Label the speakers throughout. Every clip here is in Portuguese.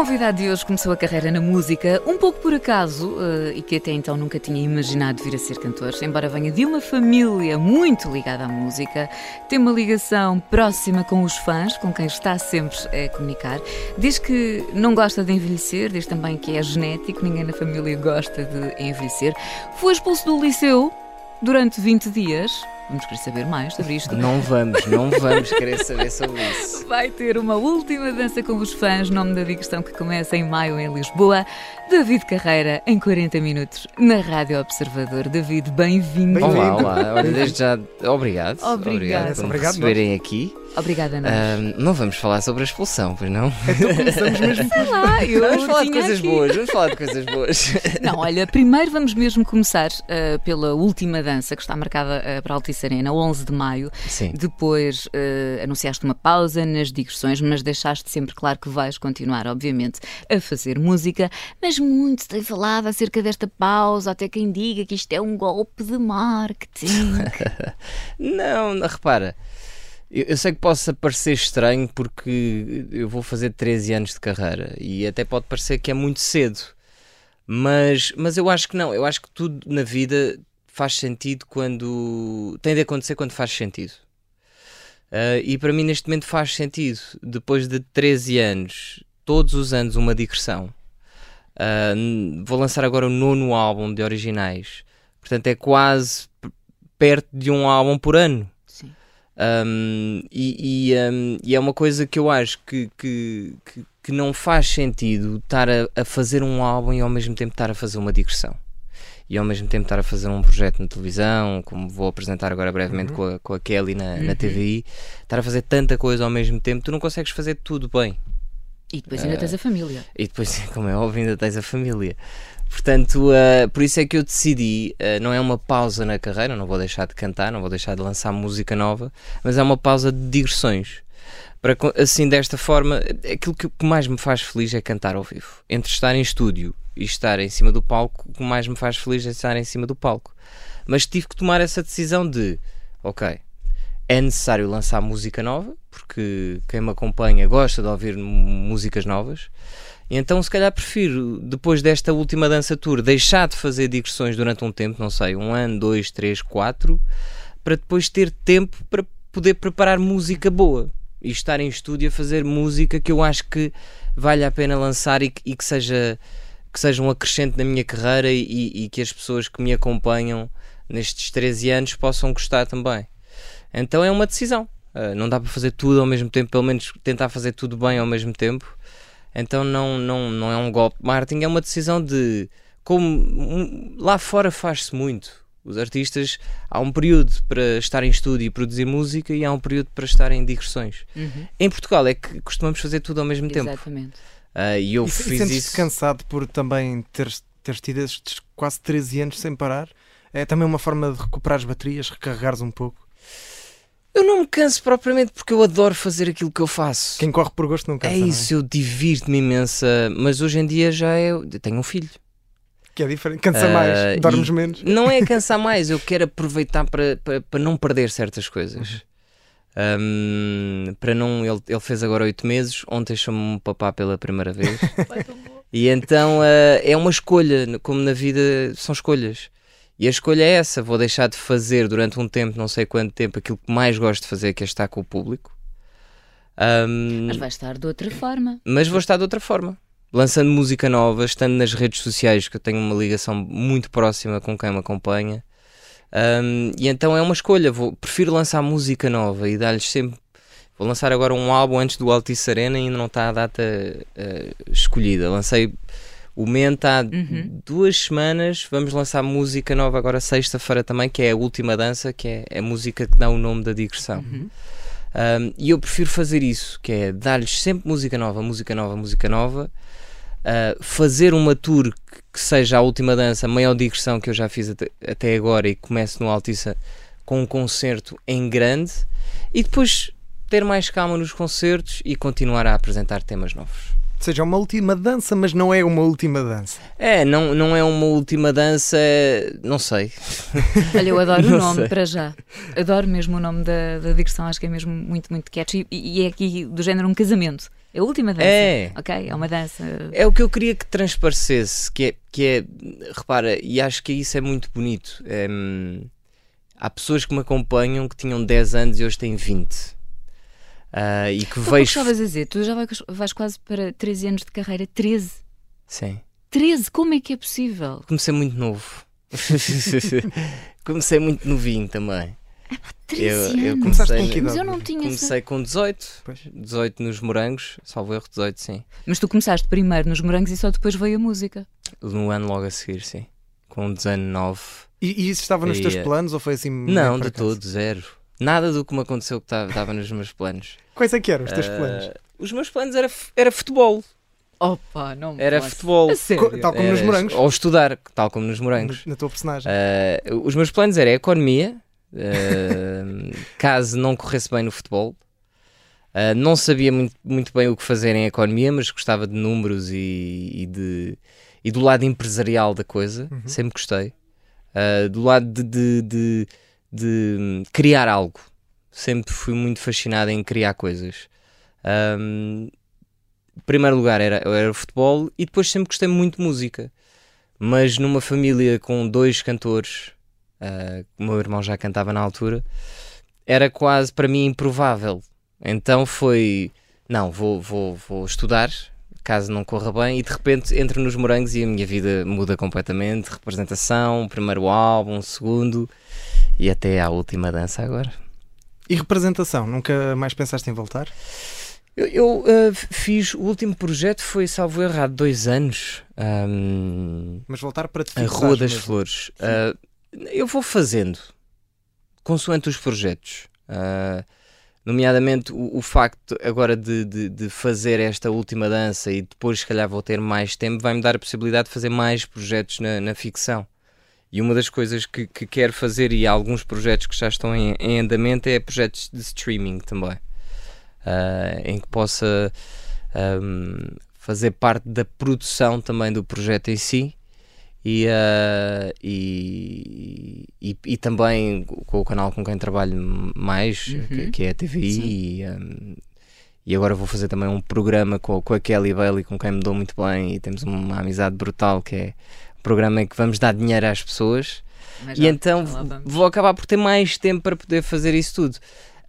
Speaker 1: Convidado de hoje começou a carreira na música um pouco por acaso eh, e que até então nunca tinha imaginado vir a ser cantor, embora venha de uma família muito ligada à música, tem uma ligação próxima com os fãs, com quem está sempre a comunicar. Diz que não gosta de envelhecer, diz também que é genético, ninguém na família gosta de envelhecer. Foi expulso do liceu durante 20 dias. Vamos querer saber mais sobre isto.
Speaker 2: Não vamos, não vamos querer saber sobre isso.
Speaker 1: Vai ter uma última dança com os fãs, nome da digressão que começa em maio em Lisboa. David Carreira, em 40 minutos, na Rádio Observador. David, bem-vindo.
Speaker 3: Bem-vindo.
Speaker 2: Olá, olá. Olha, desde já, obrigado.
Speaker 1: Obrigada.
Speaker 2: por me
Speaker 3: Obrigado,
Speaker 2: receberem aqui.
Speaker 1: Obrigada, Ana.
Speaker 2: Não vamos falar sobre a expulsão, pois não?
Speaker 3: Então começamos mesmo por
Speaker 1: lá, eu
Speaker 2: Vamos falar de coisas
Speaker 1: aqui-
Speaker 2: boas, vamos falar de coisas boas.
Speaker 1: Não, olha, primeiro vamos mesmo começar uh, pela última dança que está marcada uh, para a Altice Arena, 11 de maio.
Speaker 2: Sim.
Speaker 1: Depois uh, anunciaste uma pausa nas digressões, mas deixaste sempre claro que vais continuar, obviamente, a fazer música. Mas muito se tem falado acerca desta pausa, até quem diga que isto é um golpe de marketing.
Speaker 2: Não, não, repara. Eu, eu sei que possa parecer estranho porque eu vou fazer 13 anos de carreira e até pode parecer que é muito cedo. Mas, mas eu acho que não. Eu acho que tudo na vida faz sentido quando. tem de acontecer quando faz sentido. Ah, e para mim, neste momento, faz sentido. Depois de 13 anos, todos os anos, uma digressão. N- vou lançar agora o nono álbum de originais. Portanto, é quase perto de um álbum por ano. Um, e, e, um, e é uma coisa que eu acho que, que, que, que não faz sentido estar a, a fazer um álbum e ao mesmo tempo estar a fazer uma digressão. E ao mesmo tempo estar a fazer um projeto na televisão, como vou apresentar agora brevemente com, a, com a Kelly na, na TVI, estar a fazer tanta coisa ao mesmo tempo, tu não consegues fazer tudo bem.
Speaker 1: E depois ainda tens a família.
Speaker 2: E depois, como é óbvio, ainda tens a família. Portanto, uh, por isso é que eu decidi, uh, não é uma pausa na carreira, não vou deixar de cantar, não vou deixar de lançar música nova, mas é uma pausa de digressões. Para, assim, desta forma, aquilo que mais me faz feliz é cantar ao vivo. Entre estar em estúdio e estar em cima do palco, o que mais me faz feliz é estar em cima do palco. Mas tive que tomar essa decisão de, ok, é necessário lançar música nova, porque quem me acompanha gosta de ouvir músicas novas. Então, se calhar, prefiro, depois desta última dança tour, deixar de fazer digressões durante um tempo, não sei, um ano, dois, três, quatro, para depois ter tempo para poder preparar música boa e estar em estúdio a fazer música que eu acho que vale a pena lançar e que, e que seja que seja um acrescente na minha carreira e, e que as pessoas que me acompanham nestes 13 anos possam gostar também. Então é uma decisão. Uh, não dá para fazer tudo ao mesmo tempo, pelo menos tentar fazer tudo bem ao mesmo tempo. Então não, não, não é um golpe de marketing, é uma decisão de como lá fora faz-se muito. Os artistas há um período para estar em estúdio e produzir música e há um período para estar em digressões.
Speaker 1: Uhum.
Speaker 2: Em Portugal é que costumamos fazer tudo ao mesmo tempo.
Speaker 1: Exatamente.
Speaker 2: Ah, e eu
Speaker 3: E, e
Speaker 2: fiz
Speaker 3: sentes-te
Speaker 2: isso.
Speaker 3: cansado por também teres, teres tido estes quase 13 anos sem parar? É também uma forma de recuperar as baterias, recarregares um pouco.
Speaker 2: Eu não me canso propriamente porque eu adoro fazer aquilo que eu faço.
Speaker 3: Quem corre por gosto não cansa.
Speaker 2: é
Speaker 3: não
Speaker 2: isso, eu divirto-me imensa, mas hoje em dia já é. Eu tenho um filho.
Speaker 3: Que é diferente. Cansa
Speaker 2: Ah,
Speaker 3: mais, dormes menos.
Speaker 2: Não é cansar mais, eu quero aproveitar para, para, para não perder certas coisas. Ahm, para não. Ele, ele fez agora oito meses, ontem chamou-me papá pela primeira vez. e então ah, é uma escolha, como na vida são escolhas. E a escolha é essa: vou deixar de fazer durante um tempo, não sei quanto tempo, aquilo que mais gosto de fazer, que é estar com o público. Ahm,
Speaker 1: Mas vai estar de outra forma.
Speaker 2: mas vou estar de outra forma. Lançando música nova, estando nas redes sociais, que eu tenho uma ligação muito próxima com quem me acompanha. Um, e então é uma escolha. Vou, prefiro lançar música nova e dar-lhes sempre. Vou lançar agora um álbum antes do Altice Arena e ainda não está a data eh, escolhida. Lancei o Menta há
Speaker 1: Uhum.
Speaker 2: duas semanas. Vamos lançar música nova agora sexta-feira também, que é a última dança, que é a música que dá o nome da digressão.
Speaker 1: Uhum.
Speaker 2: Um, e eu prefiro fazer isso, que é dar-lhes sempre música nova, música nova, música nova, uh, fazer uma tour que, que, seja a última dança, a maior digressão que eu já fiz até, até agora e comece no Altiça com um concerto em grande e depois ter mais calma nos concertos e continuar a apresentar temas novos.
Speaker 3: Ou seja, é uma última dança, mas não é uma última dança.
Speaker 2: É, não, não é uma última dança, não sei.
Speaker 1: Olha, eu adoro o nome sei. para já. Adoro mesmo o nome da, da digressão, acho que é mesmo muito, muito catchy e, e é aqui do género um casamento. É a última dança. É. Ok, é uma dança.
Speaker 2: É o que eu queria que transparecesse, que é, que é repara, e acho que isso é muito bonito. É, há pessoas que me acompanham que tinham 10 anos e hoje têm 20 Uh, e que
Speaker 1: então, vejo. estavas a dizer, tu já vais, vais quase para 13 anos de carreira. 13?
Speaker 2: Sim.
Speaker 1: 13? Como é que é possível?
Speaker 2: Comecei muito novo. comecei muito novinho também.
Speaker 1: É pá, 13 eu,
Speaker 2: anos.
Speaker 1: Eu
Speaker 3: comecei, com que idade?
Speaker 1: Mas eu não tinha
Speaker 2: Comecei essa... com 18. Pois. 18 nos morangos, salvo erro, 18, sim.
Speaker 1: Mas tu começaste primeiro nos morangos e só depois veio a música?
Speaker 2: No ano logo a seguir, sim. Com 19.
Speaker 3: E, e isso estava nos e, teus planos ou foi assim?
Speaker 2: Não, de todo, zero. Nada do que me aconteceu que estava nos meus planos.
Speaker 3: Quais é que eram os teus uh, planos?
Speaker 2: Os meus planos era, era futebol.
Speaker 1: Opa, não
Speaker 2: Era
Speaker 1: posso.
Speaker 2: futebol.
Speaker 3: Tal como era, nos morangos.
Speaker 2: Ou estudar, tal como nos morangos.
Speaker 3: Na tua personagem.
Speaker 2: Uh, os meus planos era economia, uh, caso não corresse bem no futebol. Uh, não sabia muito, muito bem o que fazer em economia, mas gostava de números e, e de, e do lado empresarial da coisa. Uhum. Sempre gostei. do lado de, de, de de criar algo. Sempre fui muito fascinado em criar coisas. Um, primeiro lugar era, era futebol e depois sempre gostei muito de música. Mas numa família com dois cantores, uh, o meu irmão já cantava na altura, era quase para mim improvável. Então foi, não, vou, vou, vou estudar, caso não corra bem, e de repente entro nos morangos e a minha vida muda completamente. Representação, primeiro álbum, segundo e até à última dança agora.
Speaker 3: E representação? Nunca mais pensaste em voltar?
Speaker 2: Eu, eu uh, fiz o último projeto foi salvo erro há dois anos. Um,
Speaker 3: Mas voltar para te
Speaker 2: A Rua das mesmo. Flores. Uh, eu vou fazendo consoante os projetos. Uh, nomeadamente o, o, facto agora de, de, de, fazer esta última dança e depois se calhar vou ter mais tempo, vai-me dar a possibilidade de fazer mais projetos na, na ficção. E uma das coisas que, que quero fazer, e alguns projetos que já estão em, em andamento, é projetos de streaming também. Uh, em que possa um, fazer parte da produção também do projeto em si. E, uh, e, e, e, também com o canal com quem trabalho mais, uhum. que, que, é a TVI, e, um, e, agora vou fazer também um programa com, com a Kelly Bailey, com quem me dou muito bem, e temos uma amizade brutal que é programa em que vamos dar dinheiro às pessoas Mas e já, então vou acabar por ter mais tempo para poder fazer isso tudo.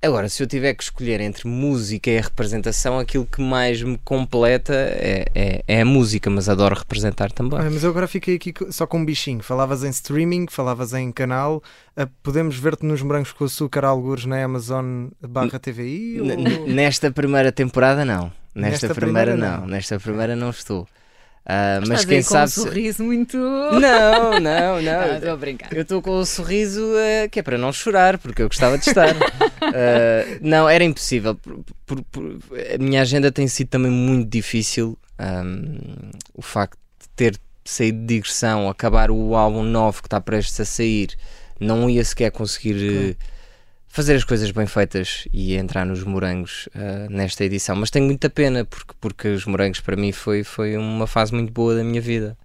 Speaker 2: Agora, se eu tiver que escolher entre música e a representação, aquilo que mais me completa é, é, é a música, mas adoro representar também.
Speaker 3: Ah, mas eu agora fiquei aqui só com um bichinho. Falavas em streaming, falavas em canal. Uh, podemos ver-te nos Morangos com Açúcar, algures na Amazon barra TVI? Ou...
Speaker 2: Nesta primeira temporada, não. Nesta, Nesta primeira, primeira, não. Nesta primeira, não estou.
Speaker 1: Uh, mas quem sabe. um sorriso muito.
Speaker 2: Não, não, não.
Speaker 1: Estou a brincar.
Speaker 2: Eu estou com o sorriso uh, que é para não chorar, porque eu gostava de estar. uh, não, era impossível. Por, por, por, a minha agenda tem sido também muito difícil. Um, o facto de ter saído de digressão, acabar o álbum novo que está prestes a sair, não ia sequer conseguir. Claro fazer as coisas bem feitas e entrar nos morangos uh, nesta edição. Mas tenho muita pena porque, porque os morangos para mim foi, foi uma fase muito boa da minha vida.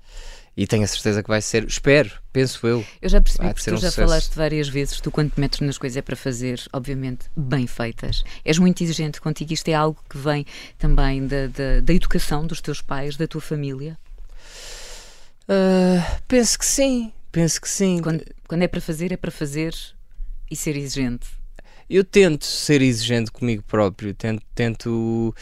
Speaker 2: E tenho a certeza que vai ser, espero, penso eu.
Speaker 1: Eu já percebi que tu um já sucesso. falaste várias vezes, tu quando te metes nas coisas é para fazer, obviamente, bem feitas. És muito exigente contigo, isto é algo que vem também da, da, da educação dos teus pais, da tua família?
Speaker 2: Uh, penso que sim, penso que sim.
Speaker 1: Quando, quando é para fazer, é para fazer e ser exigente?
Speaker 2: Eu tento ser exigente comigo próprio, tento. tento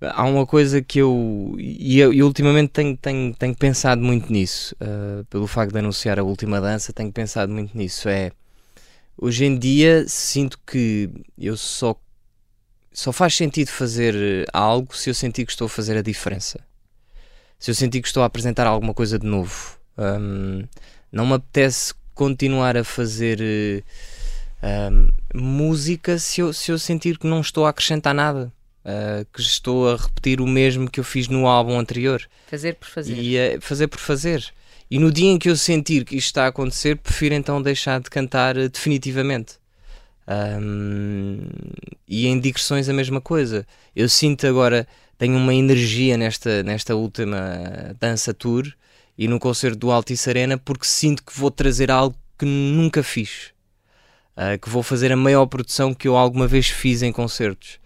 Speaker 2: há uma coisa que eu. E, ultimamente tenho, tenho, tenho pensado muito nisso, uh, pelo facto de anunciar a última dança, tenho pensado muito nisso. É. Hoje em dia sinto que eu só. Só faz sentido fazer algo se eu sentir que estou a fazer a diferença. Se eu sentir que estou a apresentar alguma coisa de novo. Um, não me apetece continuar a fazer. Uh, Um, música, se eu, se eu sentir que não estou a acrescentar nada, uh, que estou a repetir o mesmo que eu fiz no álbum anterior.
Speaker 1: Fazer por fazer.
Speaker 2: E uh, fazer por fazer. E no dia em que eu sentir que isto está a acontecer, prefiro então deixar de cantar uh, definitivamente. Um, e em digressões a mesma coisa. Eu sinto agora, tenho uma energia nesta, nesta última dança tour e no concerto do Altice Arena porque sinto que vou trazer algo que nunca fiz. Uh, que vou fazer a maior produção que eu alguma vez fiz em concertos.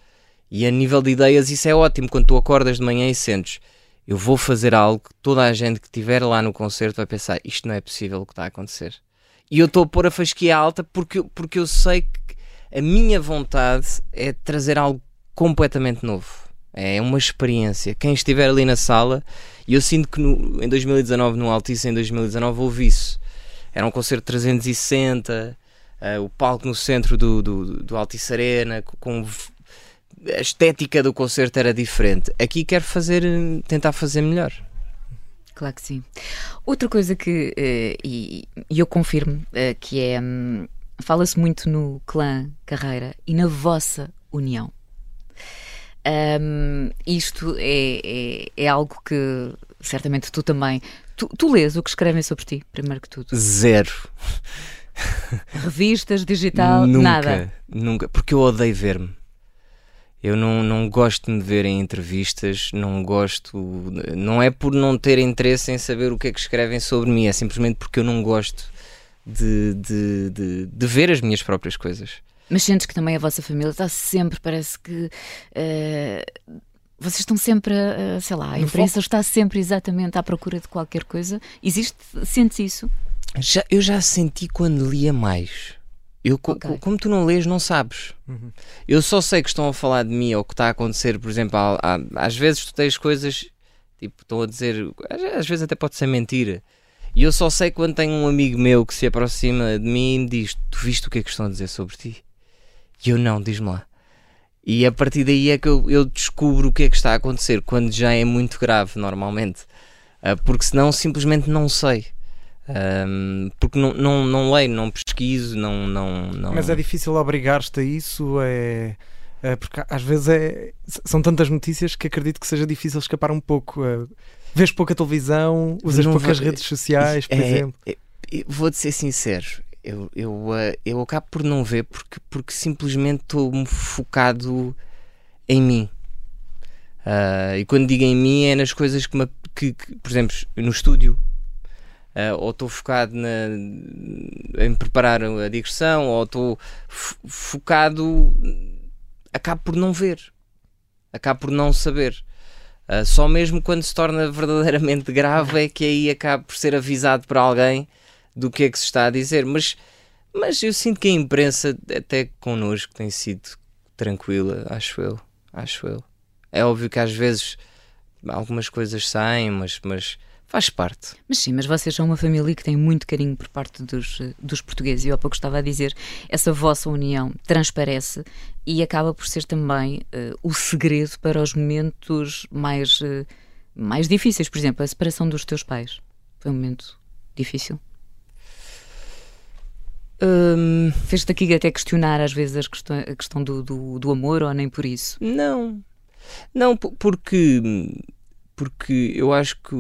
Speaker 2: E a nível de ideias, isso é ótimo quando tu acordas de manhã e sentes eu vou fazer algo que toda a gente que estiver lá no concerto vai pensar isto não é possível o que está a acontecer. E eu estou a pôr a fasquia alta porque, porque eu sei que a minha vontade é trazer algo completamente novo. É uma experiência. Quem estiver ali na sala, e eu sinto que no, em 2019, no Altice, em 2019, houve isso. Era um concerto de 360, uh, o palco no centro do, do, do Altice Arena, com a estética do concerto era diferente. Aqui quero fazer, tentar fazer melhor.
Speaker 1: Claro que sim. Outra coisa que, uh, e, e, eu confirmo, uh, que é, um, fala-se muito no clã Carreira e na vossa união. Um, isto é, é, é, algo que certamente tu também. Tu, tu lês o que escrevem sobre ti, primeiro que tudo?
Speaker 2: Zero.
Speaker 1: Revistas, digital,
Speaker 2: nunca,
Speaker 1: nada.
Speaker 2: Nunca, porque eu odeio ver-me. Eu não, não gosto de me ver em entrevistas, não gosto. Não é por não ter interesse em saber o que é que escrevem sobre mim, é simplesmente porque eu não gosto de, de, de, de ver as minhas próprias coisas.
Speaker 1: Mas sentes que também a vossa família está sempre, parece que. Uh, vocês estão sempre, uh, sei lá, a imprensa está sempre exatamente à procura de qualquer coisa. Existe, sentes isso?
Speaker 2: Já, eu já senti quando lia mais. Eu, okay. Como tu não lês, não sabes. Uhum. Eu só sei que estão a falar de mim ou que está a acontecer, por exemplo, há, há, às vezes tu tens coisas, tipo, estão a dizer, às vezes até pode ser mentira. E eu só sei quando tenho um amigo meu que se aproxima de mim e me diz: Tu viste o que é que estão a dizer sobre ti? E eu não, diz-me lá. E a partir daí é que eu, eu, descubro o que é que está a acontecer, quando já é muito grave, normalmente. Uh, porque senão simplesmente não sei. Um, porque não, não, não leio, não pesquiso, não, não, não...
Speaker 3: Mas é difícil obrigar-te a isso, é... é... porque às vezes é... são tantas notícias que acredito que seja difícil escapar um pouco. É... Vês pouca televisão, usas não poucas redes sociais, por é, exemplo. É,
Speaker 2: Vou-te ser sincero, eu, eu, eh, eu acabo por não ver porque, porque simplesmente estou focado em mim. Uh, e quando digo em mim é nas coisas que, me, que, que por exemplo, no estúdio ou estou focado na, em preparar a digressão, ou estou focado, acabo por não ver, acabo por não saber. Uh, só mesmo quando se torna verdadeiramente grave é que aí acabo por ser avisado por alguém do que é que se está a dizer. Mas, mas eu sinto que a imprensa, até connosco, tem sido tranquila, acho eu. Acho eu. É óbvio que às vezes algumas coisas saem, mas, mas faz parte.
Speaker 1: Mas sim, mas vocês são uma família que tem muito carinho por parte dos, dos portugueses e eu há pouco estava a dizer, essa vossa união transparece e acaba por ser também uh, o segredo para os momentos mais, uh, mais difíceis. Por exemplo, a separação dos teus pais foi um momento difícil? Um... Fez-te aqui até questionar às vezes a questão, a questão do, do, do amor ou nem por isso?
Speaker 2: Não, não, porque porque eu acho que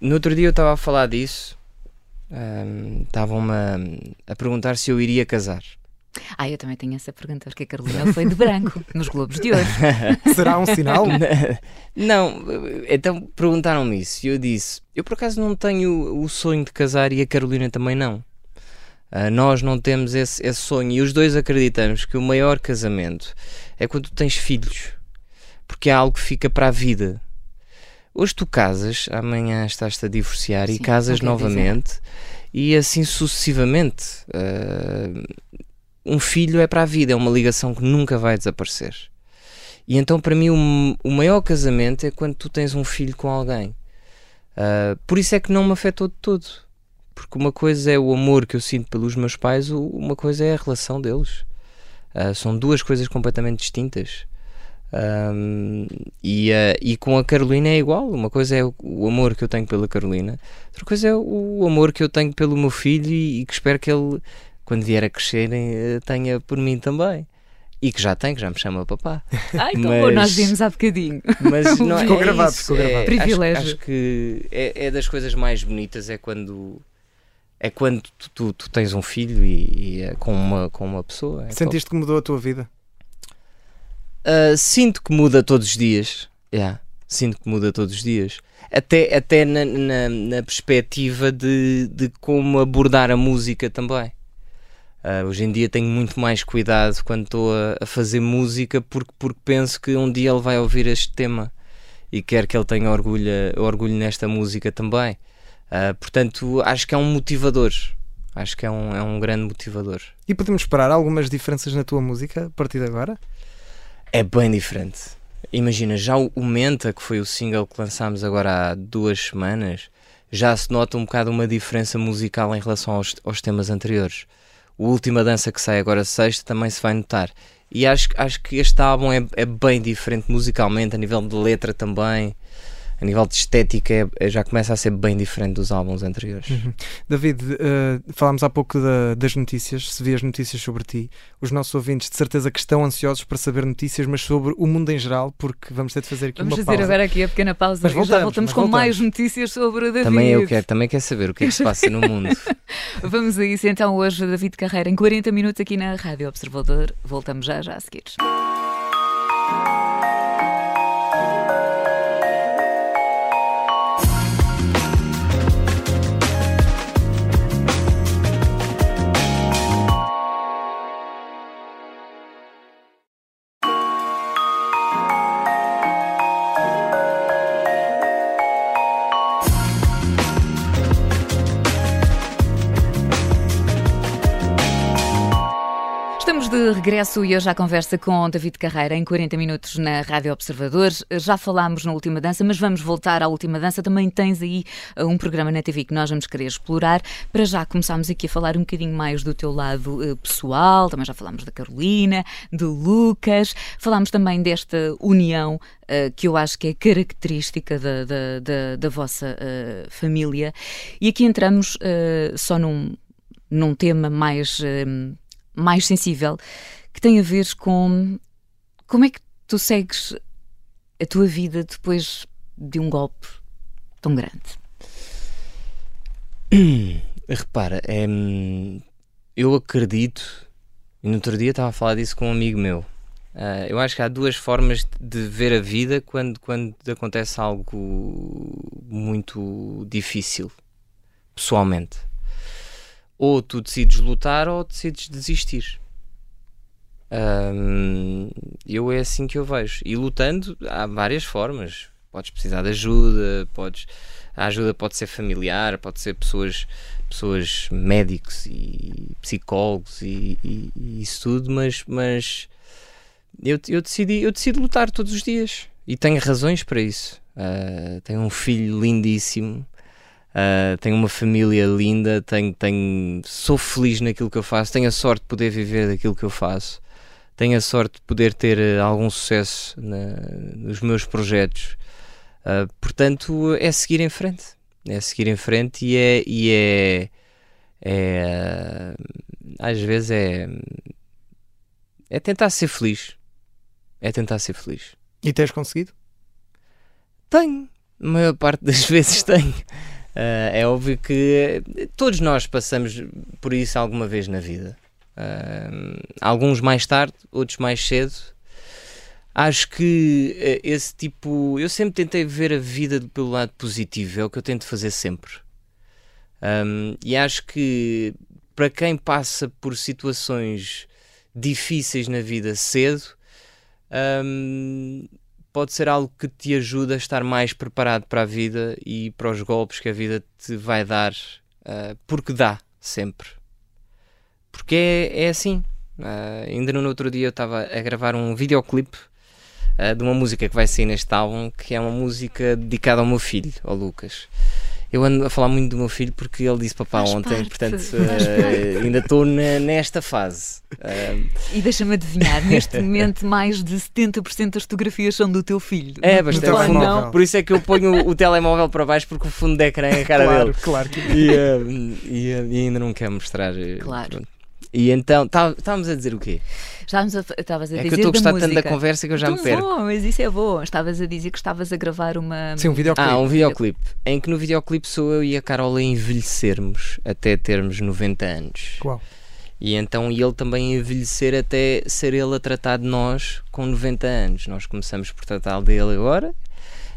Speaker 2: no outro dia eu estava a falar disso, estavam-me a, a, perguntar se eu iria casar.
Speaker 1: Ah, eu também tenho essa pergunta, porque a Carolina foi de branco nos Globos de hoje.
Speaker 3: Será um sinal?
Speaker 2: Não, então perguntaram-me isso e eu disse: eu por acaso não tenho o sonho de casar e a Carolina também não. Uh, nós não temos esse, esse sonho e os dois acreditamos que o maior casamento é quando tens filhos porque é algo que fica para a vida. Hoje tu casas, amanhã estás-te a divorciar Sim, e casas novamente dizer. e assim sucessivamente. Uh, um filho é para a vida, é uma ligação que nunca vai desaparecer. E então, para mim, o, o maior casamento é quando tu tens um filho com alguém. Uh, por isso é que não me afetou de todo. Porque uma coisa é o amor que eu sinto pelos meus pais, uma coisa é a relação deles. Uh, são duas coisas completamente distintas. Um, e, uh, e com a Carolina é igual. Uma coisa é o, o, amor que eu tenho pela Carolina, outra coisa é o, amor que eu tenho pelo meu filho e, e, que espero que ele quando vier a crescerem, eh, tenha por mim também. E que já tem, que já me chama papá.
Speaker 1: Ai, então mas, nós vimos há bocadinho.
Speaker 2: Mas não
Speaker 3: ficou
Speaker 2: é
Speaker 3: gravado,
Speaker 2: isso,
Speaker 3: ficou gravado.
Speaker 2: É,
Speaker 1: Privilégio.
Speaker 2: Acho, acho que é, é, das coisas mais bonitas, é quando é quando tu, tu, tu tens um filho e, e é com, uma, com uma pessoa. É
Speaker 3: Sentiste top. que mudou a tua vida?
Speaker 2: Uh, sinto que muda todos os dias. Yeah, sinto que muda todos os dias. Até, até na, na, na perspectiva de, de como abordar a música também. Uh, hoje em dia tenho muito mais cuidado quando estou a, a, fazer música porque, porque penso que um dia ele vai ouvir este tema e quero que ele tenha orgulho, orgulho nesta música também. Uh, portanto, acho que é um motivador. Acho que é um, é um grande motivador.
Speaker 3: E podemos esperar algumas diferenças na tua música a partir de agora?
Speaker 2: É bem diferente. Imagina, já o Menta, que foi o single que lançámos agora há duas semanas, já se nota um bocado uma diferença musical em relação aos, aos temas anteriores. O Última Dança que sai agora sexta também se vai notar. E acho, acho que este álbum é, é bem diferente musicalmente, a nível de letra também a nível de estética é, é, já começa a ser bem diferente dos álbuns anteriores. Uhum.
Speaker 3: David, uh, falámos há pouco da, das notícias, se vê as notícias sobre ti. Os nossos ouvintes de certeza que estão ansiosos para saber notícias, mas sobre o mundo em geral, porque vamos ter de fazer aqui
Speaker 1: vamos
Speaker 3: uma
Speaker 1: pausa.
Speaker 3: Vamos
Speaker 1: fazer agora aqui a pequena pausa mas voltamos, já voltamos com voltamos. mais notícias sobre o David.
Speaker 2: Também eu quero, também quero saber o que é que se passa no mundo.
Speaker 1: vamos a isso então hoje, David Carreira, em 40 minutos aqui na Rádio Observador. Voltamos já, já a seguir. Regresso e hoje à conversa com David Carreira em 40 minutos na Rádio Observadores. Já falámos na última dança, mas vamos voltar à última dança. Também tens aí uh, um programa na TV que nós vamos querer explorar. Para já começámos aqui a falar um bocadinho mais do teu lado uh, pessoal, também já falámos da Carolina, do Lucas, falámos também desta união uh, que eu acho que é característica da, da, da, da vossa família. E aqui entramos só num, num tema mais mais sensível, que tem a ver com como é que tu segues a tua vida depois de um golpe tão grande.
Speaker 2: Repara, é, eu acredito, e no outro dia estava a falar disso com um amigo meu. Uh, eu acho que há duas formas de ver a vida quando, quando acontece algo muito difícil, pessoalmente ou tu decides lutar ou decides desistir. Eu é assim que eu vejo. E lutando há várias formas. Podes precisar de ajuda, podes, a ajuda pode ser familiar, pode ser pessoas, pessoas médicos e psicólogos e, e, e isso tudo, mas, mas eu, eu, decidi, eu decido lutar todos os dias e tenho razões para isso. Uh, tenho um filho lindíssimo Uh, tenho uma família linda, tenho, tenho, sou feliz naquilo que eu faço, tenho a sorte de poder viver daquilo que eu faço, tenho a sorte de poder ter uh, algum sucesso na, nos meus projetos. Uh, portanto, é seguir em frente. É seguir em frente e é. E é, é às vezes é. É tentar ser feliz. É tentar ser feliz.
Speaker 3: E tens conseguido?
Speaker 2: Tenho. A maior parte das vezes tenho. Uh, é óbvio que todos nós passamos por isso alguma vez na vida. Uh, alguns mais tarde, outros mais cedo. Acho que uh, esse tipo. Eu sempre tentei ver a vida pelo lado positivo, é o que eu tento fazer sempre. Um, e acho que para quem passa por situações difíceis na vida cedo, um, pode ser algo que te ajuda a estar mais preparado para a vida e para os golpes que a vida te vai dar, uh, porque dá sempre. Porque é, é assim. Uh, ainda no outro dia eu estava a gravar um videoclipe uh, de uma música que vai sair neste álbum, que é uma música dedicada ao meu filho, ao Lucas eu ando a falar muito do meu filho porque ele disse papá Faz ontem, parte. portanto uh, ainda estou nesta fase. Uh,
Speaker 1: e deixa-me adivinhar, neste momento mais de 70% das fotografias são do teu filho.
Speaker 2: É, bastante. Fundo, por isso é que eu ponho o, telemóvel para baixo porque o fundo de ecrã é a cara
Speaker 3: claro,
Speaker 2: dele.
Speaker 3: Claro, que
Speaker 2: e, uh, e, e, ainda não quero mostrar.
Speaker 1: Claro.
Speaker 2: E então, tá, estávamos a dizer o quê?
Speaker 1: Estávamos a, estavas a
Speaker 2: é
Speaker 1: dizer
Speaker 2: que eu estou a gostar tanto da conversa que eu já
Speaker 1: Tão
Speaker 2: me perco.
Speaker 1: bom, mas isso é bom. Estavas a dizer que estavas a gravar uma.
Speaker 3: Sim, um videoclipe.
Speaker 2: Ah, um videoclipe. Em que no videoclipe sou eu e a Carola a envelhecermos até termos 90 anos.
Speaker 3: Uau.
Speaker 2: E então e ele também a envelhecer até ser ele a tratar de nós com 90 anos. Nós começamos por tratar dele agora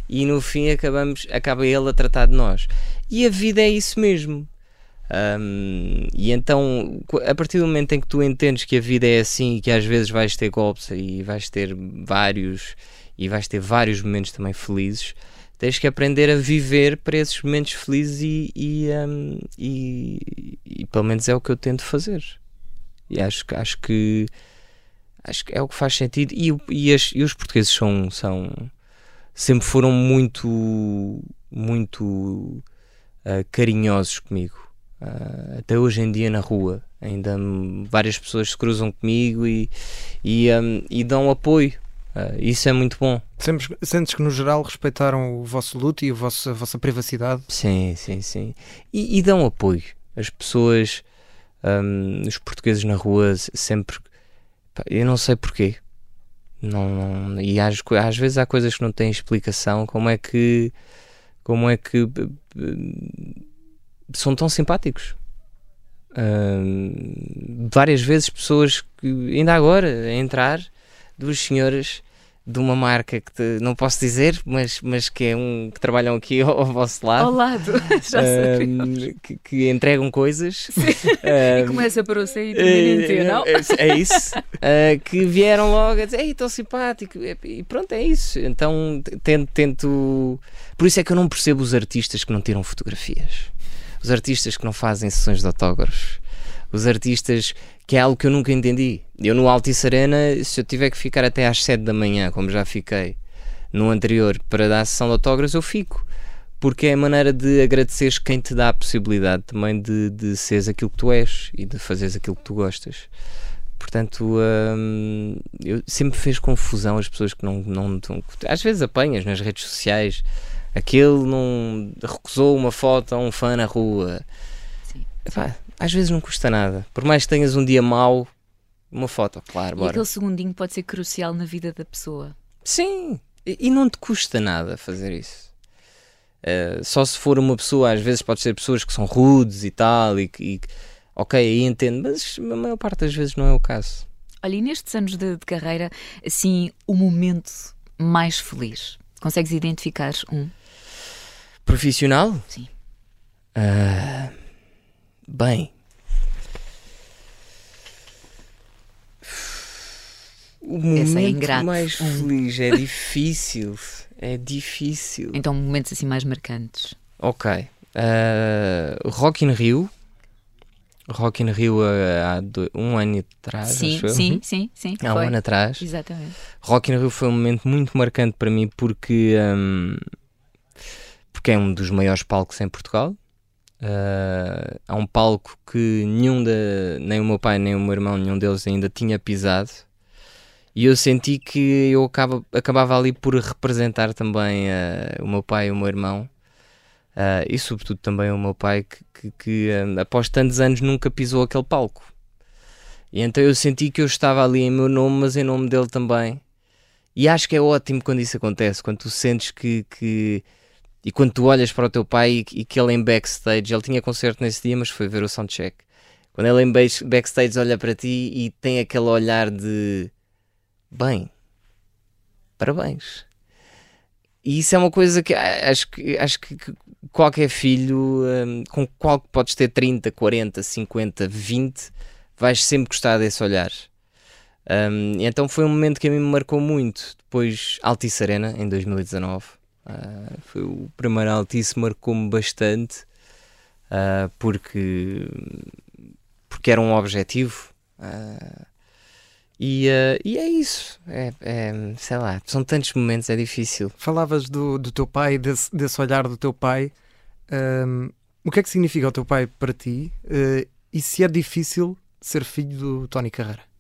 Speaker 2: e no fim acabamos, acaba ele a tratar de nós. E a vida é isso mesmo. Um, e então, a partir do momento em que tu entendes que a vida é assim e que às vezes vais ter golpes e vais ter vários e vais ter vários momentos também felizes, tens que aprender a viver para esses momentos felizes e, e, um, e, e pelo menos é o que eu tento fazer. E acho, acho que acho que é o que faz sentido. E, e, as, e os portugueses são, são sempre foram muito muito uh, carinhosos comigo. Uh, até hoje em dia na rua ainda várias pessoas se cruzam comigo e, e, um, e dão apoio. Uh, isso é muito bom.
Speaker 3: Sentes, sentes que no geral respeitaram o vosso luto e a vossa, a vossa privacidade?
Speaker 2: Sim, sim, sim. E, e dão apoio. As pessoas, um, os portugueses na rua sempre. Eu não sei porquê. Não, não, e às, às vezes há coisas que não têm explicação. Como é que. Como é que. São tão simpáticos. Um, várias vezes pessoas que, ainda agora, a entrar, duas senhoras de uma marca que te, não posso dizer, mas, mas que é um que trabalham aqui ao, ao vosso lado.
Speaker 1: Ao lado, já
Speaker 2: um, que, que, entregam coisas
Speaker 1: um, e começa para você e também não?
Speaker 2: É, é isso. uh, que vieram logo a dizer, ei, tão simpático. E pronto, é isso. Então tento, tento. Por isso é que eu não percebo os artistas que não tiram fotografias. Os artistas que não fazem sessões de autógrafos os artistas, que é algo que eu nunca entendi. Eu no Altice Arena, se eu tiver que ficar até às 7 da manhã, como já fiquei no anterior, para dar a sessão de autógrafos, eu fico. Porque é a maneira de agradeceres quem te dá a possibilidade também de, de seres aquilo que tu és e de fazeres aquilo que tu gostas. Portanto, hum, eu sempre fez confusão as pessoas que não, não. Às vezes apanhas nas redes sociais. Aquele não recusou uma foto a um fã na rua.
Speaker 1: Sim.
Speaker 2: Epá, às vezes não custa nada. Por mais que tenhas um dia mau, uma foto, claro, bora.
Speaker 1: E aquele segundinho pode ser crucial na vida da pessoa.
Speaker 2: Sim, e, não te custa nada fazer isso. Uh, só se for uma pessoa, às vezes pode ser pessoas que são rudes e tal, e, e ok, aí entendo, mas a maior parte das vezes não é o caso.
Speaker 1: Olha, e nestes anos de, de carreira, assim, o momento mais feliz, consegues identificar um?
Speaker 2: Profissional?
Speaker 1: Sim.
Speaker 2: Uh, Bem, o
Speaker 1: Essa é
Speaker 2: momento
Speaker 1: ingrato.
Speaker 2: mais feliz é difícil. é difícil.
Speaker 1: Então, momentos assim mais marcantes.
Speaker 2: Ok. Uh, Rock in Rio. Rock in Rio uh, há do- um ano atrás,
Speaker 1: sim,
Speaker 2: acho eu.
Speaker 1: sim, sim, sim.
Speaker 2: Há um
Speaker 1: foi.
Speaker 2: ano atrás.
Speaker 1: Exatamente.
Speaker 2: Rock in Rio foi um momento muito marcante para mim porque, hum, porque é um dos maiores palcos em Portugal. Uh, há um palco que nenhum da, nem o meu pai nem o meu irmão, nenhum deles ainda tinha pisado. E eu senti que eu acaba, acabava ali por representar também uh, o meu pai e o meu irmão. Uh, e sobretudo também o meu pai que, que, que, após tantos anos nunca pisou aquele palco. E então eu senti que eu estava ali em meu nome, mas em nome dele também. E acho que é ótimo quando isso acontece, quando tu sentes que. que e quando tu olhas para o teu pai e, que ele em backstage, ele tinha concerto nesse dia, mas foi ver o soundcheck. Quando ele em base- backstage olha para ti e tem aquele olhar de. Bem, parabéns. E isso é uma coisa que a- acho que, acho que que qualquer filho, hum, com qual que podes ter 30, 40, 50, 20, vais sempre gostar desse olhar. Um, então foi um momento que a mim me marcou muito. Depois, Altice Arena, em 2019. Ah, foi o primeiro Altice, marcou-me bastante ah, porque, porque era um objetivo. Ah, e, e é isso. É, é, sei lá, são tantos momentos, é difícil.
Speaker 3: Falavas do, do teu pai, desse, desse olhar do teu pai. Hum, o que é que significa o teu pai para ti? E se é difícil ser filho do Tony Carreira?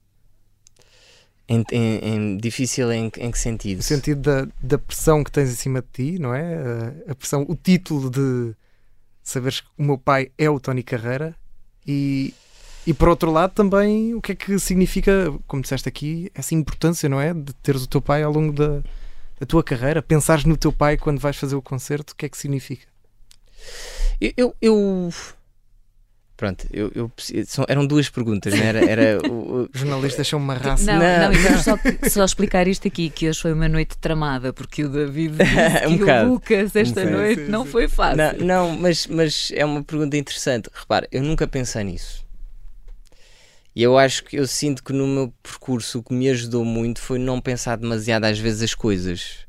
Speaker 2: Em, em- em- difícil em, em que sentido?
Speaker 3: No sentido da, da pressão que tens em cima de ti, não é? Eh, a pressão, o título de saberes que o meu pai é o Tony Carreira e, E por outro lado, também, o que é que significa, como disseste aqui, essa importância, não é? De teres o teu pai ao longo da, da tua carreira, pensares no teu pai quando vais fazer o concerto, o que é que significa?
Speaker 2: Eu, eu... Pronto, eu, eu, são, eram duas perguntas, não era? era
Speaker 3: o, o... Jornalistas são uma raça.
Speaker 1: Não, não, não, não. Só, só, explicar isto aqui, que hoje foi uma noite tramada, porque o David disse um que bocado. o Lucas esta um noite sim, não sim. foi fácil.
Speaker 2: Não, não mas, mas é uma pergunta interessante. Repara, eu nunca pensei nisso. E eu acho que eu sinto que no meu percurso o que me ajudou muito foi não pensar demasiado às vezes as coisas.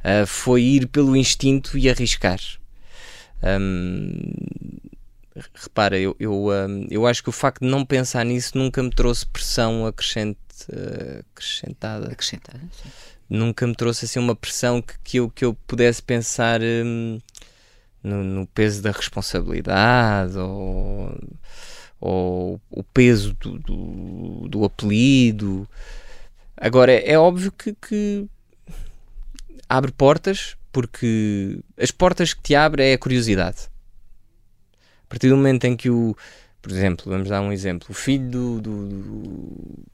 Speaker 2: Uh, foi ir pelo instinto e arriscar. Um, repara, eu, eu, um, eu acho que o facto de não pensar nisso nunca me trouxe pressão acrescente, uh, acrescentada.
Speaker 1: Acrescentada, sim.
Speaker 2: Nunca me trouxe assim uma pressão que, que, eu, que eu pudesse pensar um, no, no, peso da responsabilidade ou ou o peso do, do, do apelido. Agora, é, é óbvio que, que, abre portas, porque as portas que te abre é a curiosidade. A partir do momento em que o. Por exemplo, vamos dar um exemplo. O filho do. do, do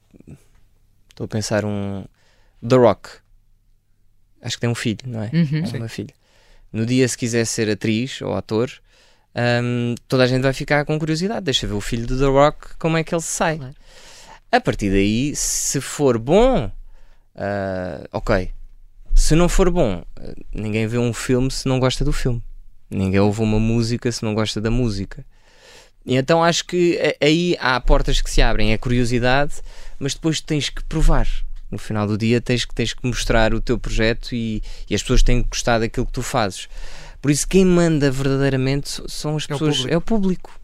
Speaker 2: estou a pensar um. The Rock. Acho que tem um filho, não é?
Speaker 1: Uhum.
Speaker 2: É uma filha. No dia, se quiser ser atriz ou ator, um, toda a gente vai ficar com curiosidade. Deixa ver o filho do The Rock como é que ele sai. Claro. A partir daí, se for bom, uh, ok. Se não for bom, ninguém vê um filme se não gosta do filme. Ninguém ouve uma música se não gosta da música. E então acho que aí há portas que se abrem, é curiosidade, mas depois tens que provar. No final do dia tens que, tens que mostrar o teu projeto e, e as pessoas têm que gostar daquilo que tu fazes. Por isso, quem manda verdadeiramente são as pessoas, é o público. É o público.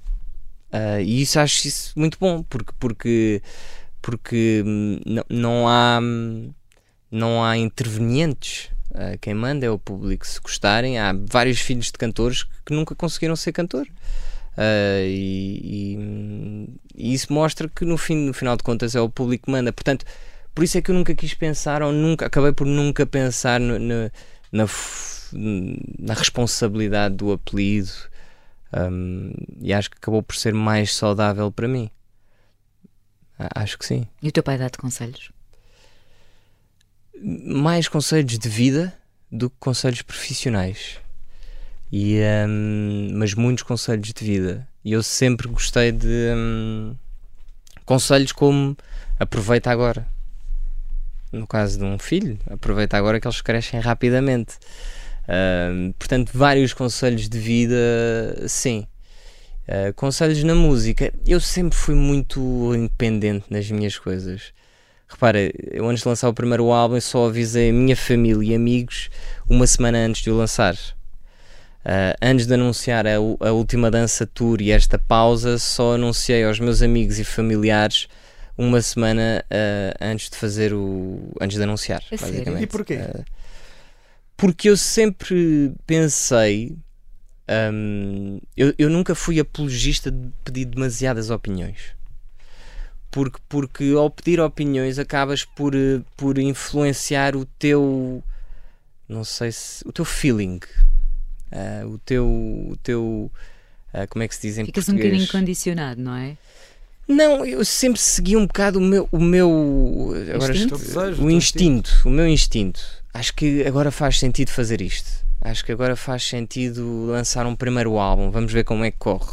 Speaker 2: Uh, e isso acho isso muito bom, porque, porque, porque hum, não, não há não há intervenientes. Uh, quem manda é o público. Se gostarem, há vários filhos de cantores que nunca conseguiram ser cantor. Uh, e, e, e, isso mostra que no, fim, no final de contas é o público que manda. Portanto, por isso é que eu nunca quis pensar, ou nunca acabei por nunca pensar no, no, na na responsabilidade do apelido um, e acho que acabou por ser mais saudável para mim. Acho que sim.
Speaker 1: E o teu pai dá-te conselhos?
Speaker 2: Mais conselhos de vida do que conselhos profissionais. E, um, mas muitos conselhos de vida. E eu sempre gostei de um, conselhos como aproveita agora. No caso de um filho, aproveita agora que eles crescem rapidamente portanto, vários conselhos de vida, sim. Uh, conselhos na música, eu sempre fui muito independente nas minhas coisas. Repara, eu antes de lançar o primeiro álbum só avisei a minha família e amigos uma semana antes de o lançar. Uh, antes de anunciar a, a, última dança tour e esta pausa, só anunciei aos meus amigos e familiares uma semana uh, antes de fazer o. antes de anunciar.
Speaker 3: E porquê? Uh,
Speaker 2: porque eu sempre pensei. Um, eu, eu nunca fui apologista de pedir demasiadas opiniões. Porque, porque ao pedir opiniões acabas por, por influenciar o teu. Não sei se. o teu feeling. Uh, o teu. O teu uh, como é que se diz em
Speaker 1: Ficas
Speaker 2: português?
Speaker 1: um bocadinho condicionado, não é?
Speaker 2: Não, eu sempre segui um bocado o meu. O meu agora
Speaker 1: instinto?
Speaker 2: O instinto, o meu instinto acho que agora faz sentido fazer isto. Acho que agora faz sentido lançar um primeiro álbum. Vamos ver como é que corre.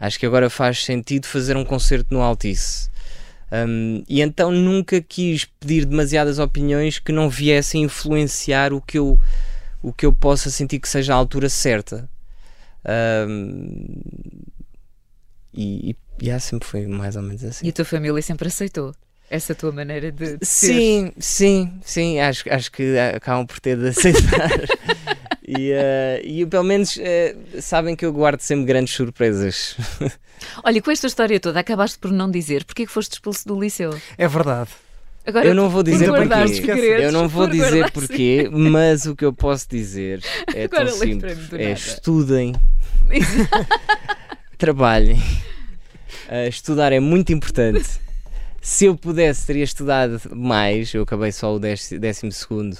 Speaker 2: Acho que agora faz sentido fazer um concerto no Altice. Um, e então nunca quis pedir demasiadas opiniões que não viessem influenciar o que eu, o que eu possa sentir que seja a altura certa. Um, e, e, e sempre foi mais ou menos assim.
Speaker 1: E a tua família sempre aceitou? essa tua maneira de, de
Speaker 2: sim, ser. Sim, sim, acho, acho que acabam por ter de aceitar. e, uh, e pelo menos uh, sabem que eu guardo sempre grandes surpresas.
Speaker 1: Olha, com esta história toda, acabaste por não dizer porque é que foste expulso do liceu.
Speaker 3: É verdade.
Speaker 2: Agora, eu não vou dizer porquê. Eu não vou dizer porquê, mas o que eu posso dizer é Agora tão simples. É estudem, trabalhem. Uh, estudar é muito importante se eu pudesse, teria estudado mais. Eu acabei só o décimo segundo.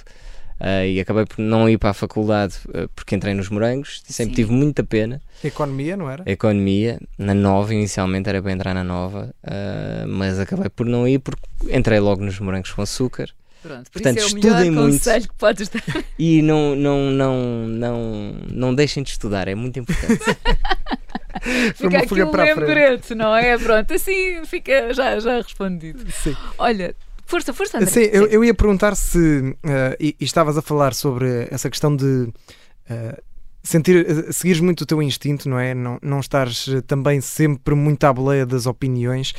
Speaker 2: Uh, e acabei por não ir para a faculdade uh, porque entrei nos morangos, sempre Sim. tive muita pena.
Speaker 3: Economia, não era?
Speaker 2: Economia, na nova, inicialmente era para entrar na nova, uh, mas acabei por não ir porque entrei logo nos morangos com açúcar.
Speaker 1: Pronto, Portanto, é estudem muito que podes dar.
Speaker 2: e não, não, não, não, não deixem de estudar, é muito importante.
Speaker 1: fica aqui um lembrete, não é? Pronto, assim fica já, já respondido. Sim. Olha, Força, força, André.
Speaker 3: Sim, eu, eu ia perguntar se. Uh, e, e, estavas a falar sobre essa questão de. Uh, sentir, uh, seguires muito o teu instinto, não é? Não, não estares também sempre muito à boleia das opiniões.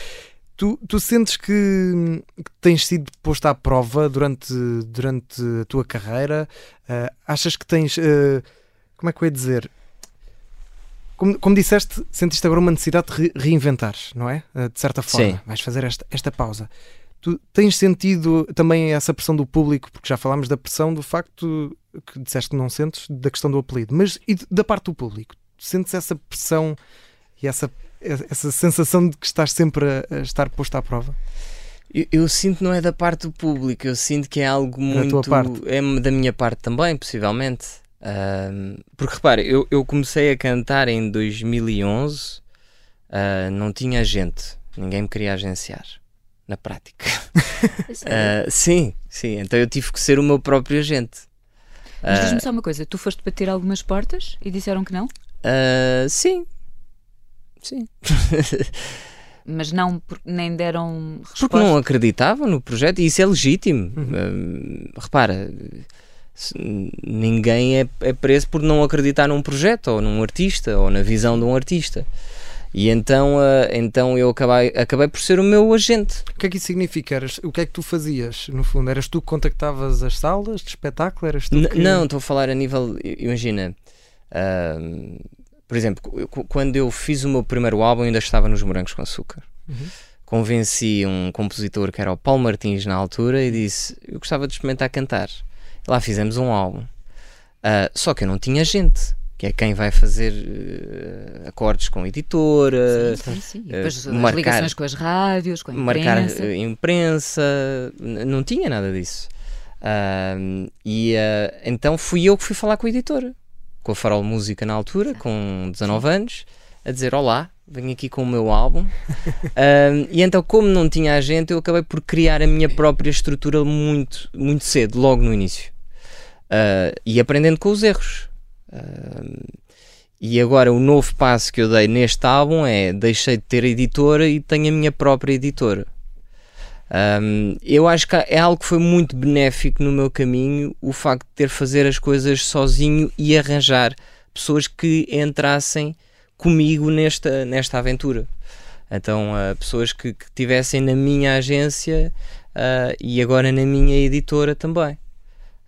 Speaker 3: Tu, tu sentes que, que tens sido posto à prova durante, durante a tua carreira? Uh, achas que tens. Uh, como é que eu ia dizer? Como, como disseste, sentiste agora uma necessidade de re reinventar, não é? Uh, de certa forma. Sim. Vais fazer esta, esta pausa. Tu tens sentido também essa pressão do público, porque já falámos da pressão do facto que disseste que não sentes, da questão do apelido, mas e da parte do público? Sentes essa pressão e essa, essa sensação de que estás sempre a, a estar posto à prova?
Speaker 2: Eu, eu, sinto não é da parte do público, eu sinto que é algo muito. É da minha parte também, possivelmente. Uh, porque repare, eu, eu comecei a cantar em 2011, uh, ah, não tinha gente, ninguém me queria agenciar na prática. uh, sim, sim. Então eu tive que ser o meu próprio agente.
Speaker 1: Mas diz-me só uma coisa: tu foste bater algumas portas e disseram que não?
Speaker 2: Uh, sim. Sim.
Speaker 1: Mas não, nem deram resposta.
Speaker 2: Porque não acreditavam no projeto e isso é legítimo. Uhum. Uh, repara, ninguém é, é preso por não acreditar num projeto ou num artista ou na visão de um artista. E então, uh, então eu acabei, acabei por ser o meu agente.
Speaker 3: O que é que isso significa? Eras, o que é que tu fazias, no fundo? Eras tu que contactavas as salas de espetáculo? Eras tu que...
Speaker 2: Não, estou a falar a nível. Imagina, uh, por exemplo, quando eu fiz o meu primeiro álbum, ainda estava nos Morangos com Açúcar. Uhum. Convenci um compositor que era o Paulo Martins na altura e disse: Eu gostava de experimentar cantar. E lá fizemos um álbum. Uh, só que eu não tinha gente que é quem vai fazer uh, acordos com editora,
Speaker 1: sim, sim, sim. Uh, marcar, ligações com as rádios, com a imprensa.
Speaker 2: Marcar uh, imprensa, não tinha nada disso. Uh, e uh, então fui eu que fui falar com a editora, com a Farol Música na altura, com 19 anos, a dizer: Olá, venho aqui com o meu álbum. e então, como não tinha agente, eu acabei por criar a minha própria estrutura muito, muito cedo, logo no início. e aprendendo com os erros e agora o novo passo que eu dei neste álbum é deixei de ter editora e tenho a minha própria editora. Um, eu acho que é algo que foi muito benéfico no meu caminho o facto de ter fazer as coisas sozinho e arranjar pessoas que entrassem comigo nesta, nesta aventura. Então, uh, pessoas que, que tivessem na minha agência uh, e agora na minha editora também.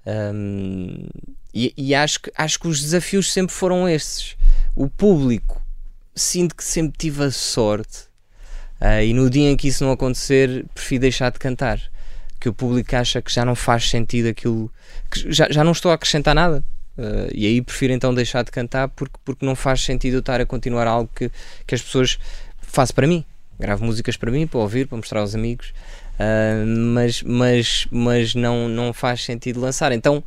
Speaker 2: Um, e, e, acho, que, acho que os desafios sempre foram esses. O público, sinto que sempre tive a sorte, uh, e no dia em que isso não acontecer, prefiro deixar de cantar. Que o público acha que já não faz sentido aquilo, que já, já não estou a acrescentar nada. Uh, e aí prefiro então deixar de cantar porque, porque não faz sentido eu estar a continuar algo que, que as pessoas façam para mim. Gravo músicas para mim, para ouvir, para mostrar aos amigos, uh, mas, mas, mas não, não faz sentido lançar. Então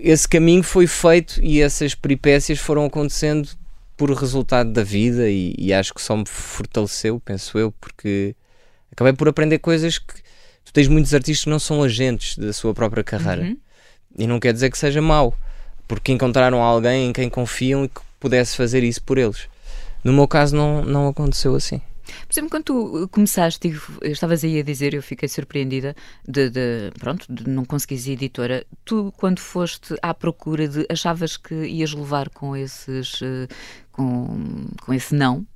Speaker 2: esse caminho foi feito e essas peripécias foram acontecendo por resultado da vida e, e, acho que só me fortaleceu, penso eu, porque acabei por aprender coisas que tu tens muitos artistas que não são agentes da sua própria carreira uhum. e não quer dizer que seja mau, porque encontraram alguém em quem confiam e que pudesse fazer isso por eles. No meu caso não, não aconteceu assim.
Speaker 1: Por exemplo, quando tu começaste, estavas aí a dizer, eu fiquei surpreendida de, de, pronto, de não conseguires editora. Tu, quando foste à procura de, achavas que ias levar com esses, eh, com, com esse não?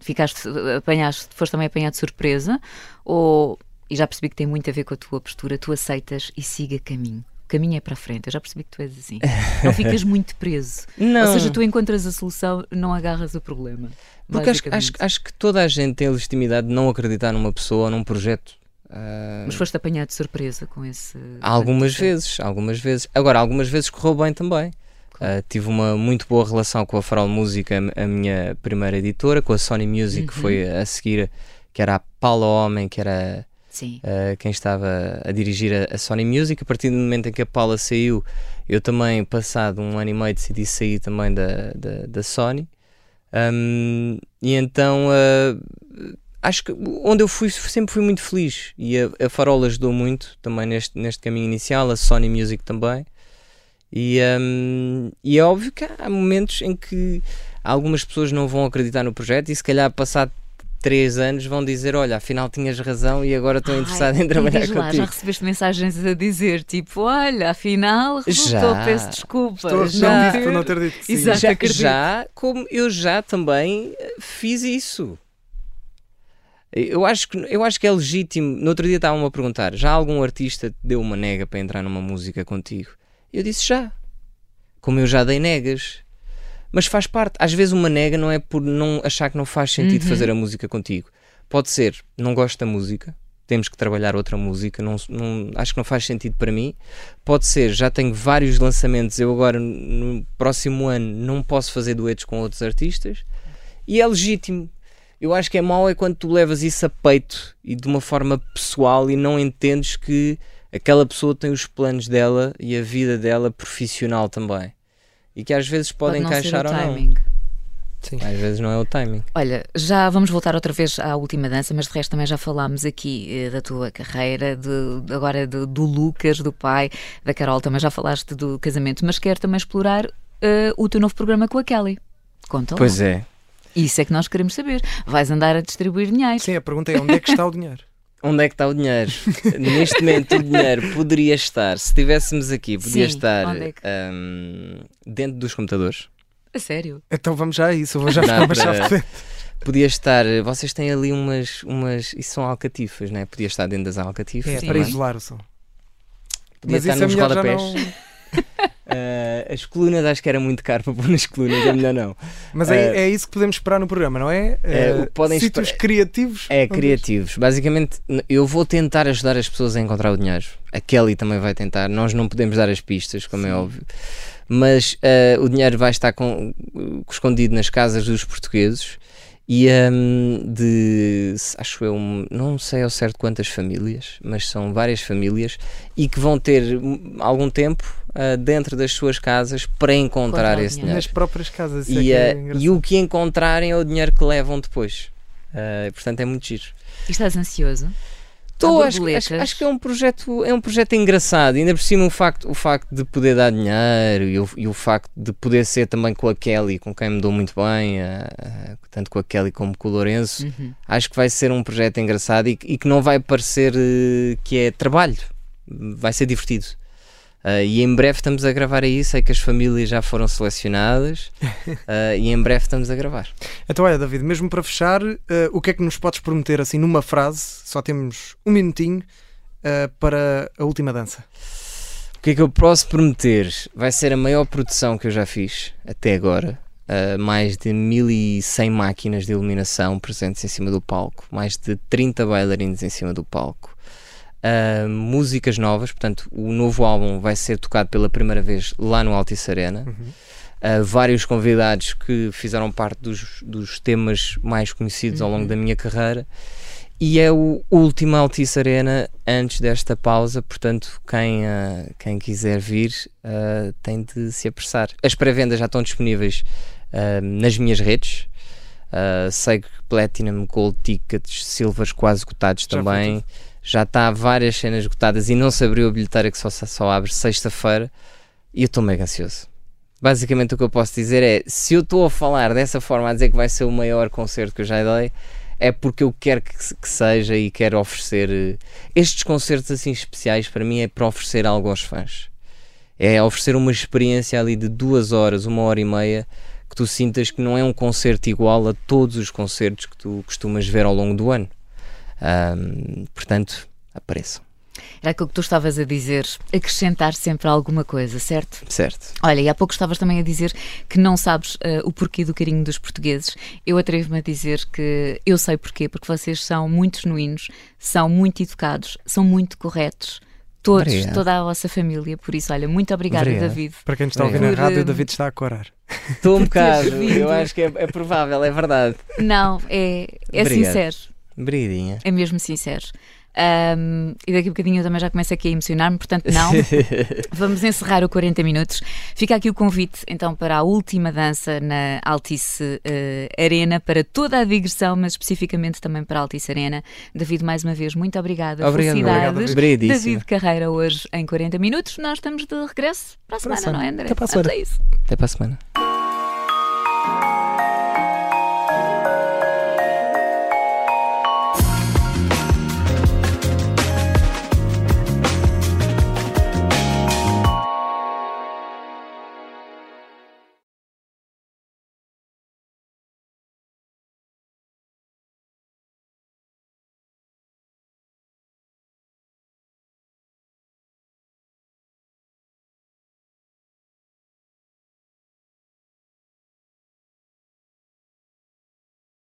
Speaker 1: Ficaste, apanhaste, foste também apanhado de surpresa? Ou, e já percebi que tem muito a ver com a tua postura, tu aceitas e siga caminho? Caminho é para a frente. Eu já percebi que tu és assim. Não ficas muito preso. Não. Ou seja, tu encontras a solução, não agarras o problema.
Speaker 2: Porque acho, acho, acho que toda a gente tem a legitimidade de não acreditar numa pessoa ou num projeto.
Speaker 1: Uh... Mas foste apanhado de surpresa com esse.
Speaker 2: Algumas vezes, algumas vezes. Agora, algumas vezes correu bem também. Uh, tive uma muito boa relação com a Farol Música, a minha primeira editora, com a Sony Music, uhum. que foi a seguir, que era a Paula Homem, que era. Uh, quem estava a dirigir a, a, Sony Music. A partir do momento em que a Paula saiu, eu também, passado um ano e meio, decidi sair também da, da, da Sony. Um, e então uh, acho que onde eu fui sempre fui muito feliz e a, a Farol ajudou muito também neste, neste caminho inicial, a Sony Music também. E, um, e é óbvio que há momentos em que algumas pessoas não vão acreditar no projeto e se calhar passado três anos vão dizer: Olha, afinal tinhas razão e agora estou interessado em trabalhar contigo. Lá,
Speaker 1: já recebeste mensagens a dizer: Tipo, olha, afinal resultou, já. peço desculpa.
Speaker 3: Estou já. Dito por não ter dito que sim.
Speaker 2: Exato, já, já, como eu já também eh, fiz isso. Eu acho, que, eu acho que é legítimo. No outro dia estavam-me a perguntar: já algum artista te deu uma nega para entrar numa música contigo? Eu disse já. Como eu já dei negas. Mas faz parte. Às vezes uma nega não é por não achar que não faz sentido uhum. fazer a música contigo. Pode ser, não gosto da música, temos que trabalhar outra música, não, não, acho que não faz sentido para mim. Pode ser, já tenho vários lançamentos, eu agora no próximo ano não posso fazer duetos com outros artistas e é legítimo. Eu acho que é mau é quando tu levas isso a peito e de uma forma pessoal e não entendes que aquela pessoa tem os planos dela e a vida dela profissional também. E que às vezes podem
Speaker 1: Pode
Speaker 2: encaixar ou
Speaker 1: timing. não.
Speaker 2: Sim. Às vezes não é o timing.
Speaker 1: Olha, já vamos voltar outra vez à última dança, mas de resto também já falámos aqui eh, da tua carreira, de, agora de, do Lucas, do pai, da Carol, também já falaste do casamento, mas quero também explorar uh, o teu novo programa com a Kelly. Conta
Speaker 2: Pois é.
Speaker 1: Isso é que nós queremos saber. Vais andar a distribuir dinheiro.
Speaker 3: Sim, a pergunta é onde é que está o dinheiro?
Speaker 2: Onde é que está o dinheiro? Neste momento, o dinheiro poderia estar, se estivéssemos aqui, podia Sim, estar é que... um, dentro dos computadores.
Speaker 1: A sério?
Speaker 3: Então vamos já a isso, eu vou já ficar uma chave
Speaker 2: Podia estar, vocês têm ali umas, umas isso são alcatifas, não é? Podia estar dentro das alcatifas.
Speaker 3: É, para isolar o som.
Speaker 2: Podia Mas estar nos é rodapés. Não... Uh, as colunas acho que era muito caro para pôr nas colunas, é melhor não.
Speaker 3: Mas é, uh, é isso que podemos esperar no programa, não é? Uh, podem sítios criativos?
Speaker 2: É, criativos. Basicamente, eu vou tentar ajudar as pessoas a encontrar o dinheiro. A Kelly também vai tentar. Nós não podemos dar as pistas, como é Sim. é óbvio. Mas o dinheiro vai estar com, escondido nas casas dos portugueses e um, de acho eu não sei ao certo quantas famílias mas são várias famílias e que vão ter algum tempo uh, dentro das suas casas para encontrar esse dinheiro.
Speaker 3: Nas próprias casas.
Speaker 2: E, é uh, e o que encontrarem é o dinheiro que levam depois. Uh, portanto, é muito giro.
Speaker 1: E estás ansioso?
Speaker 2: Estou, acho, acho, acho, que é um projeto, é um projeto engraçado, ainda por cima o facto, o facto de poder dar dinheiro e o, e o facto de poder ser também com a Kelly, com quem me dou muito bem, uh, tanto com a Kelly como com o Lourenço, uhum. acho que vai ser um projeto engraçado e, e que não vai parecer uh, que é trabalho, vai ser divertido. Uh, e em breve estamos a gravar aí, sei que as famílias já foram selecionadas uh, e em breve estamos a gravar.
Speaker 3: Então, olha, David, mesmo para fechar, uh, o que é que nos podes prometer assim numa frase? Só temos um minutinho para a última dança.
Speaker 2: O que é que eu posso prometer? Vai ser a maior produção que eu já fiz até agora. mais de 1100 máquinas de iluminação presentes em cima do palco, mais de 30 bailarinos em cima do palco uh, músicas novas, portanto, o novo álbum vai ser tocado pela primeira vez lá no Altice Arena. Uhum. Uh, vários convidados que fizeram parte dos, dos temas mais conhecidos uhum. ao longo da minha carreira. E é o último Altice Arena antes desta pausa, portanto, quem, uh, quem quiser vir uh, tem de se apressar. As pré-vendas já estão disponíveis uh, nas minhas redes. sei que Platinum, Gold Tickets, Silvers quase esgotados já também já está várias cenas esgotadas e não se abriu a bilheteira que só, só abre sexta-feira e eu estou mega ansioso. Basicamente o que eu posso dizer é, se eu estou a falar dessa forma, a dizer que vai ser o maior concerto que eu já dei, é porque eu quero que, que seja e quero oferecer eh, estes concertos assim especiais para mim é para oferecer algo aos fãs. É oferecer uma experiência ali de duas horas, uma hora e meia, que tu sintas que não é um concerto igual a todos os concertos que tu costumas ver ao longo do ano. Um, portanto, apareçam.
Speaker 1: Era aquilo que tu estavas a dizer, acrescentar sempre alguma coisa, certo?
Speaker 2: Certo.
Speaker 1: Olha, e há pouco estavas também a dizer que não sabes uh, o porquê do carinho dos portugueses. Eu atrevo-me a dizer que eu sei porquê, porque vocês são muito genuínos, são muito educados, são muito corretos. Todos, Obrigado. toda a vossa família. Por isso, olha, muito obrigada, Obrigado. David.
Speaker 3: Para quem está a ouvir na rádio, o David está a corar.
Speaker 2: Estou um bocado, eu acho que é, é provável, é verdade.
Speaker 1: Não, é, é sincero.
Speaker 2: Brilhinha.
Speaker 1: É mesmo sincero. Um, e daqui a bocadinho eu também já começo aqui a emocionar-me, portanto, não. Vamos encerrar o 40 minutos. Fica aqui o convite então para a última dança na Altice uh, Arena, para toda a digressão, mas especificamente também para a Altice Arena. David, mais uma vez, muito obrigada.
Speaker 2: Obrigado,
Speaker 1: Felicidades.
Speaker 2: obrigado.
Speaker 1: David Carreira, hoje em 40 minutos. Nós estamos de regresso para a semana,
Speaker 3: para a
Speaker 1: não é, André?
Speaker 3: Até para a semana.
Speaker 1: Vamos a isso.
Speaker 2: Até para a semana.